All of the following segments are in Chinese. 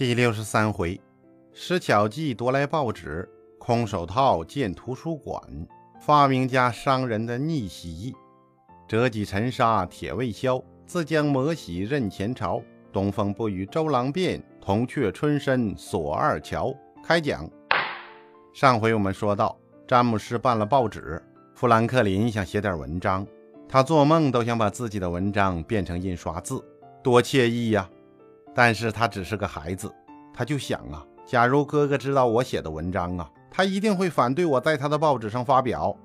第六十三回，施巧计夺来报纸，空手套见图书馆，发明家商人的逆袭。折戟沉沙铁未销，自将磨洗认前朝。东风不与周郎便，铜雀春深锁二乔。开讲。上回我们说到，詹姆斯办了报纸，富兰克林想写点文章，他做梦都想把自己的文章变成印刷字，多惬意呀！但是他只是个孩子，他就想啊，假如哥哥知道我写的文章啊，他一定会反对我在他的报纸上发表。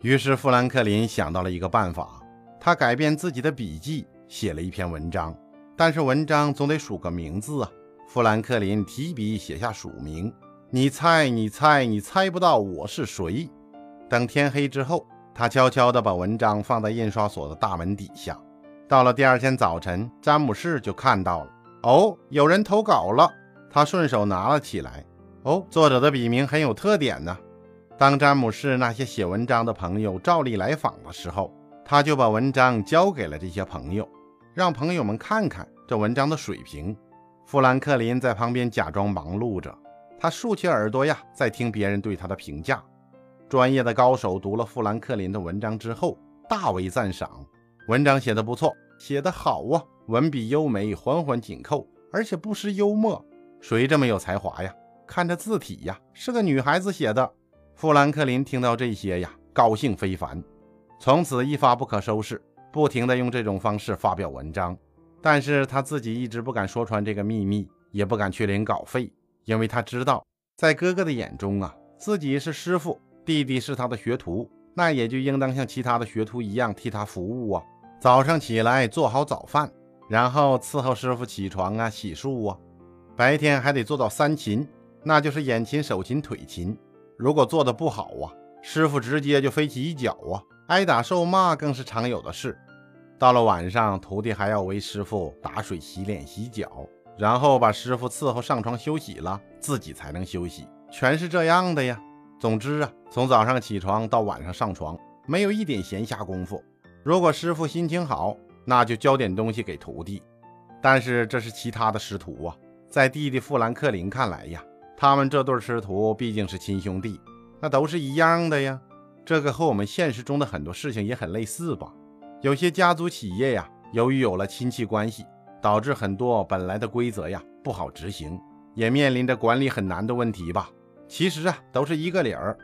于是富兰克林想到了一个办法，他改变自己的笔记，写了一篇文章。但是文章总得署个名字啊。富兰克林提笔写下署名：“你猜，你猜，你猜不到我是谁。”等天黑之后，他悄悄地把文章放在印刷所的大门底下。到了第二天早晨，詹姆士就看到了。哦，有人投稿了，他顺手拿了起来。哦，作者的笔名很有特点呢。当詹姆士那些写文章的朋友照例来访的时候，他就把文章交给了这些朋友，让朋友们看看这文章的水平。富兰克林在旁边假装忙碌着，他竖起耳朵呀，在听别人对他的评价。专业的高手读了富兰克林的文章之后，大为赞赏，文章写得不错，写得好啊。文笔优美，环环紧扣，而且不失幽默。谁这么有才华呀？看这字体呀，是个女孩子写的。富兰克林听到这些呀，高兴非凡，从此一发不可收拾，不停地用这种方式发表文章。但是他自己一直不敢说穿这个秘密，也不敢去领稿费，因为他知道，在哥哥的眼中啊，自己是师傅，弟弟是他的学徒，那也就应当像其他的学徒一样替他服务啊。早上起来做好早饭。然后伺候师傅起床啊，洗漱啊，白天还得做到三勤，那就是眼勤、手勤、腿勤。如果做的不好啊，师傅直接就飞起一脚啊，挨打受骂更是常有的事。到了晚上，徒弟还要为师傅打水、洗脸、洗脚，然后把师傅伺候上床休息了，自己才能休息，全是这样的呀。总之啊，从早上起床到晚上上床，没有一点闲暇功夫。如果师傅心情好，那就交点东西给徒弟，但是这是其他的师徒啊，在弟弟富兰克林看来呀，他们这对师徒毕竟是亲兄弟，那都是一样的呀。这个和我们现实中的很多事情也很类似吧？有些家族企业呀，由于有了亲戚关系，导致很多本来的规则呀不好执行，也面临着管理很难的问题吧？其实啊，都是一个理儿。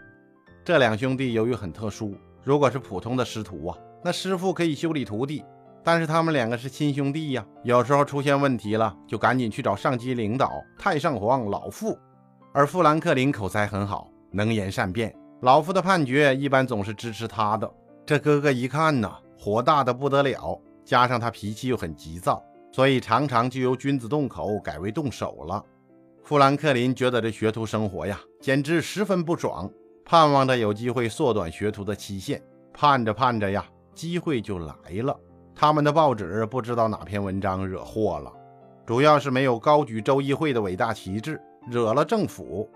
这两兄弟由于很特殊，如果是普通的师徒啊，那师傅可以修理徒弟。但是他们两个是亲兄弟呀，有时候出现问题了，就赶紧去找上级领导太上皇老傅。而富兰克林口才很好，能言善辩，老傅的判决一般总是支持他的。这哥哥一看呢，火大的不得了，加上他脾气又很急躁，所以常常就由君子动口改为动手了。富兰克林觉得这学徒生活呀，简直十分不爽，盼望着有机会缩短学徒的期限。盼着盼着呀，机会就来了。他们的报纸不知道哪篇文章惹祸了，主要是没有高举州议会的伟大旗帜，惹了政府。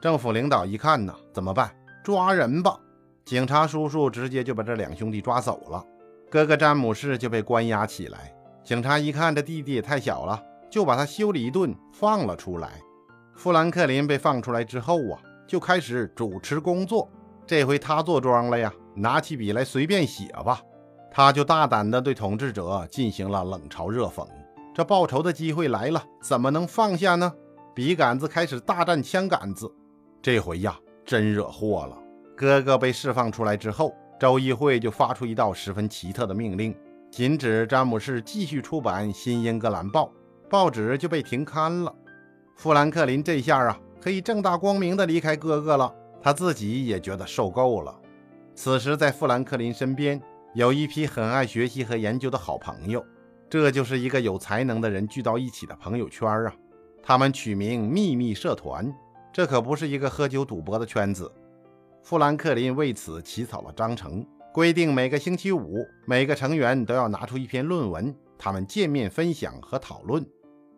政府领导一看呢，怎么办？抓人吧！警察叔叔直接就把这两兄弟抓走了，哥哥詹姆士就被关押起来。警察一看这弟弟也太小了，就把他修理一顿，放了出来。富兰克林被放出来之后啊，就开始主持工作。这回他坐庄了呀，拿起笔来随便写吧。他就大胆地对统治者进行了冷嘲热讽。这报仇的机会来了，怎么能放下呢？笔杆子开始大战枪杆子。这回呀，真惹祸了。哥哥被释放出来之后，州议会就发出一道十分奇特的命令，禁止詹姆士继续出版《新英格兰报》，报纸就被停刊了。富兰克林这下啊，可以正大光明地离开哥哥了。他自己也觉得受够了。此时，在富兰克林身边。有一批很爱学习和研究的好朋友，这就是一个有才能的人聚到一起的朋友圈啊。他们取名“秘密社团”，这可不是一个喝酒赌博的圈子。富兰克林为此起草了章程，规定每个星期五，每个成员都要拿出一篇论文，他们见面分享和讨论。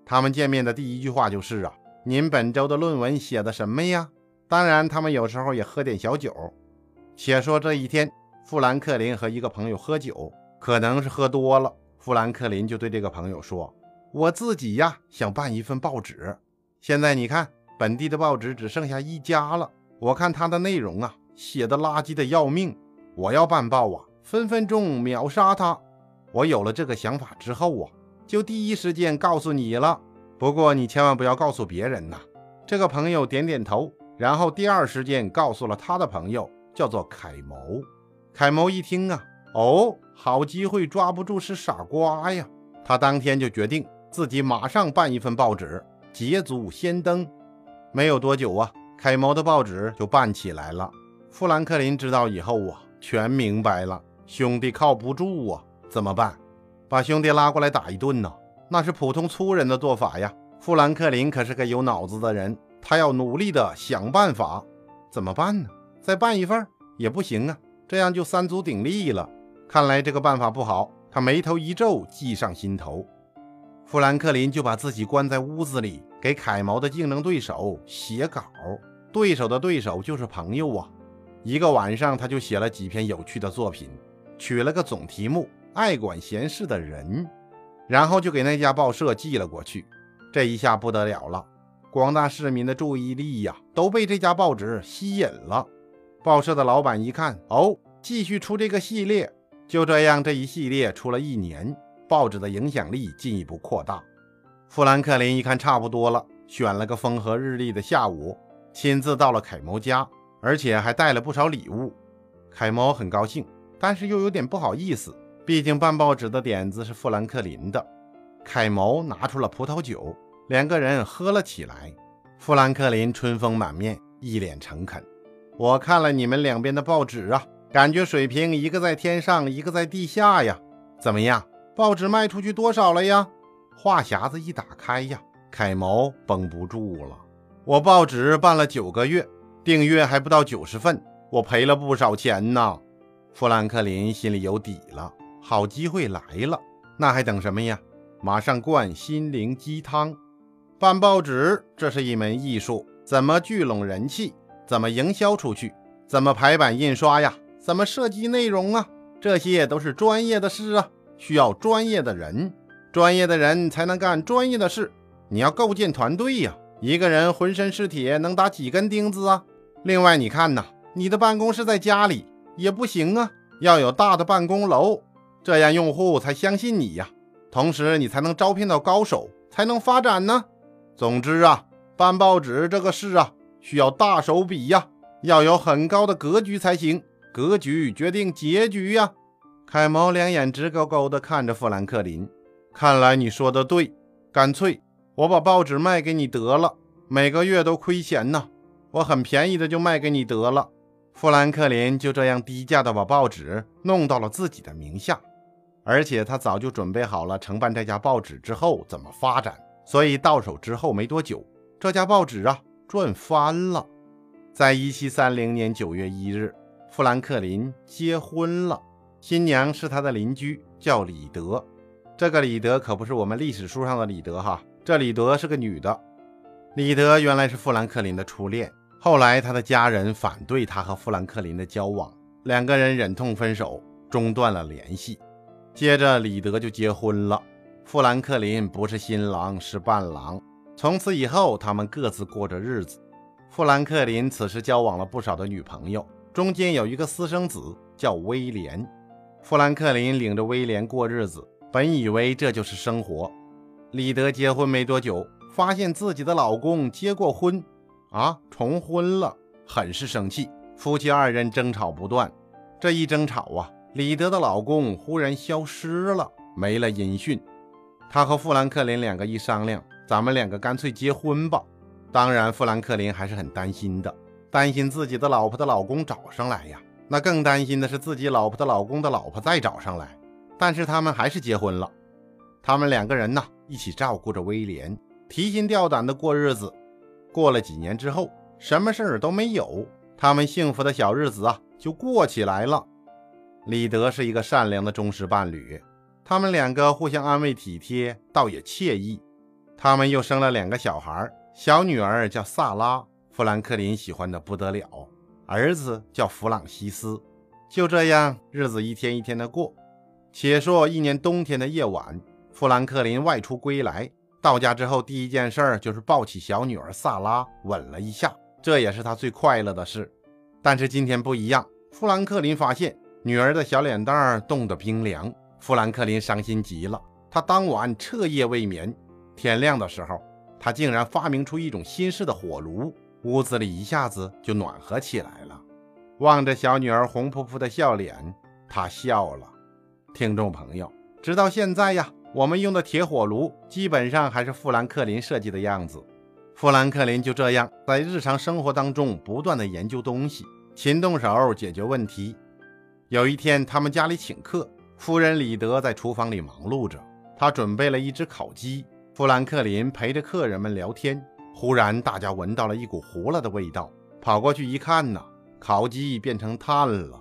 他们见面的第一句话就是啊，您本周的论文写的什么呀？当然，他们有时候也喝点小酒。且说这一天。富兰克林和一个朋友喝酒，可能是喝多了。富兰克林就对这个朋友说：“我自己呀，想办一份报纸，现在你看，本地的报纸只剩下一家了。我看它的内容啊，写的垃圾的要命。我要办报啊，分分钟秒杀它。我有了这个想法之后啊，就第一时间告诉你了。不过你千万不要告诉别人呐。这个朋友点点头，然后第二时间告诉了他的朋友，叫做凯谋。凯谋一听啊，哦，好机会抓不住是傻瓜呀。他当天就决定自己马上办一份报纸，捷足先登。没有多久啊，凯谋的报纸就办起来了。富兰克林知道以后啊。全明白了，兄弟靠不住啊，怎么办？把兄弟拉过来打一顿呢？那是普通粗人的做法呀。富兰克林可是个有脑子的人，他要努力的想办法。怎么办呢？再办一份也不行啊，这样就三足鼎立了。看来这个办法不好，他眉头一皱，计上心头。富兰克林就把自己关在屋子里，给凯毛的竞争对手写稿。对手的对手就是朋友啊。一个晚上，他就写了几篇有趣的作品，取了个总题目“爱管闲事的人”，然后就给那家报社寄了过去。这一下不得了了，广大市民的注意力呀都被这家报纸吸引了。报社的老板一看，哦，继续出这个系列。就这样，这一系列出了一年，报纸的影响力进一步扩大。富兰克林一看差不多了，选了个风和日丽的下午，亲自到了凯谋家。而且还带了不少礼物，凯谋很高兴，但是又有点不好意思，毕竟办报纸的点子是富兰克林的。凯谋拿出了葡萄酒，两个人喝了起来。富兰克林春风满面，一脸诚恳：“我看了你们两边的报纸啊，感觉水平一个在天上，一个在地下呀。怎么样？报纸卖出去多少了呀？”话匣子一打开呀，凯毛绷不住了：“我报纸办了九个月。”订阅还不到九十份，我赔了不少钱呢。富兰克林心里有底了，好机会来了，那还等什么呀？马上灌心灵鸡汤。办报纸这是一门艺术，怎么聚拢人气？怎么营销出去？怎么排版印刷呀？怎么设计内容啊？这些都是专业的事啊，需要专业的人，专业的人才能干专业的事。你要构建团队呀，一个人浑身是铁，能打几根钉子啊？另外，你看呐，你的办公室在家里也不行啊，要有大的办公楼，这样用户才相信你呀。同时，你才能招聘到高手，才能发展呢。总之啊，办报纸这个事啊，需要大手笔呀，要有很高的格局才行。格局决定结局呀。凯毛两眼直勾勾地看着富兰克林，看来你说的对，干脆我把报纸卖给你得了，每个月都亏钱呢。我很便宜的就卖给你得了。富兰克林就这样低价的把报纸弄到了自己的名下，而且他早就准备好了承办这家报纸之后怎么发展，所以到手之后没多久，这家报纸啊赚翻了。在一七三零年九月一日，富兰克林结婚了，新娘是他的邻居，叫李德。这个李德可不是我们历史书上的李德哈，这李德是个女的。李德原来是富兰克林的初恋。后来，他的家人反对他和富兰克林的交往，两个人忍痛分手，中断了联系。接着，李德就结婚了。富兰克林不是新郎，是伴郎。从此以后，他们各自过着日子。富兰克林此时交往了不少的女朋友，中间有一个私生子叫威廉。富兰克林领着威廉过日子，本以为这就是生活。李德结婚没多久，发现自己的老公结过婚。啊，重婚了，很是生气。夫妻二人争吵不断。这一争吵啊，李德的老公忽然消失了，没了音讯。他和富兰克林两个一商量，咱们两个干脆结婚吧。当然，富兰克林还是很担心的，担心自己的老婆的老公找上来呀。那更担心的是自己老婆的老公的老婆再找上来。但是他们还是结婚了。他们两个人呢，一起照顾着威廉，提心吊胆的过日子。过了几年之后，什么事儿都没有，他们幸福的小日子啊就过起来了。李德是一个善良的忠实伴侣，他们两个互相安慰体贴，倒也惬意。他们又生了两个小孩，小女儿叫萨拉，富兰克林喜欢的不得了；儿子叫弗朗西斯。就这样，日子一天一天的过。且说一年冬天的夜晚，富兰克林外出归来，到家之后，第一件事就是抱起小女儿萨拉，吻了一下，这也是他最快乐的事。但是今天不一样，富兰克林发现女儿的小脸蛋儿冻得冰凉，富兰克林伤心极了。他当晚彻夜未眠，天亮的时候，他竟然发明出一种新式的火炉，屋子里一下子就暖和起来了。望着小女儿红扑扑的笑脸，他笑了。听众朋友，直到现在呀，我们用的铁火炉基本上还是富兰克林设计的样子。富兰克林就这样在日常生活当中不断的研究东西，勤动手解决问题。有一天，他们家里请客，夫人李德在厨房里忙碌着，他准备了一只烤鸡。富兰克林陪着客人们聊天，忽然大家闻到了一股糊了的味道，跑过去一看呢，烤鸡变成炭了。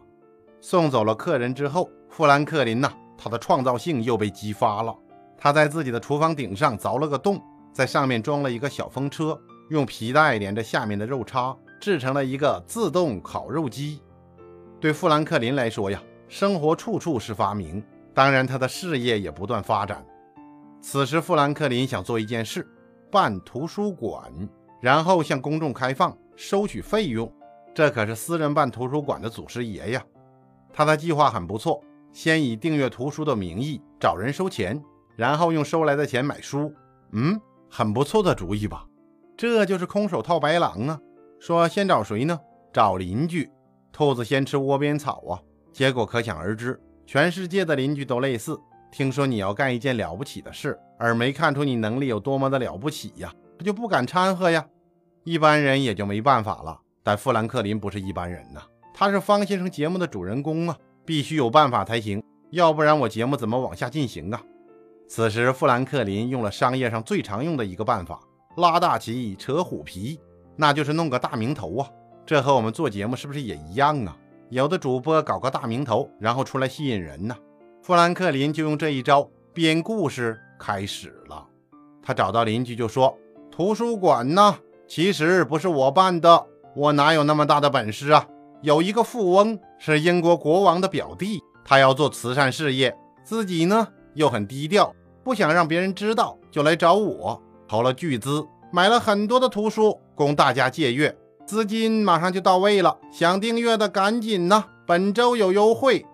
送走了客人之后，富兰克林呐，他的创造性又被激发了。他在自己的厨房顶上凿了个洞。在上面装了一个小风车，用皮带连着下面的肉叉，制成了一个自动烤肉机。对富兰克林来说呀，生活处处是发明，当然他的事业也不断发展。此时，富兰克林想做一件事，办图书馆，然后向公众开放，收取费用。这可是私人办图书馆的祖师爷呀！他的计划很不错，先以订阅图书的名义找人收钱，然后用收来的钱买书。嗯。很不错的主意吧？这就是空手套白狼啊！说先找谁呢？找邻居。兔子先吃窝边草啊！结果可想而知，全世界的邻居都类似。听说你要干一件了不起的事，而没看出你能力有多么的了不起呀，他就不敢掺和呀。一般人也就没办法了。但富兰克林不是一般人呐，他是方先生节目的主人公啊，必须有办法才行，要不然我节目怎么往下进行啊？此时，富兰克林用了商业上最常用的一个办法——拉大旗、扯虎皮，那就是弄个大名头啊！这和我们做节目是不是也一样啊？有的主播搞个大名头，然后出来吸引人呢。富兰克林就用这一招编故事开始了。他找到邻居就说：“图书馆呢，其实不是我办的，我哪有那么大的本事啊？有一个富翁是英国国王的表弟，他要做慈善事业，自己呢。”又很低调，不想让别人知道，就来找我，投了巨资，买了很多的图书供大家借阅，资金马上就到位了。想订阅的赶紧呐，本周有优惠。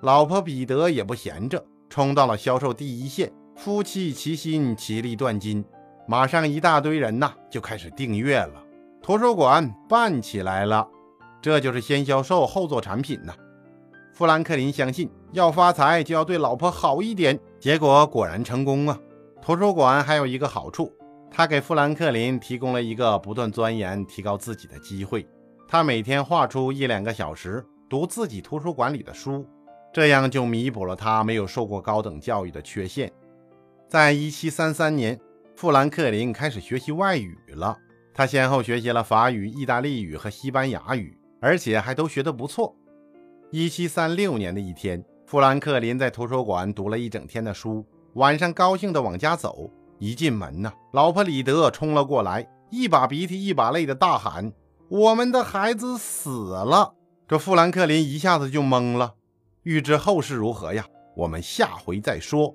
老婆彼得也不闲着，冲到了销售第一线，夫妻齐心，其利断金，马上一大堆人呐就开始订阅了，图书馆办起来了。这就是先销售后做产品呐。富兰克林相信，要发财就要对老婆好一点。结果果然成功啊！图书馆还有一个好处，他给富兰克林提供了一个不断钻研、提高自己的机会。他每天画出一两个小时读自己图书馆里的书，这样就弥补了他没有受过高等教育的缺陷。在一七三三年，富兰克林开始学习外语了。他先后学习了法语、意大利语和西班牙语，而且还都学得不错。一七三六年的一天，富兰克林在图书馆读了一整天的书，晚上高兴地往家走。一进门呢，老婆李德冲了过来，一把鼻涕一把泪的大喊：“我们的孩子死了！”这富兰克林一下子就懵了。欲知后事如何呀？我们下回再说。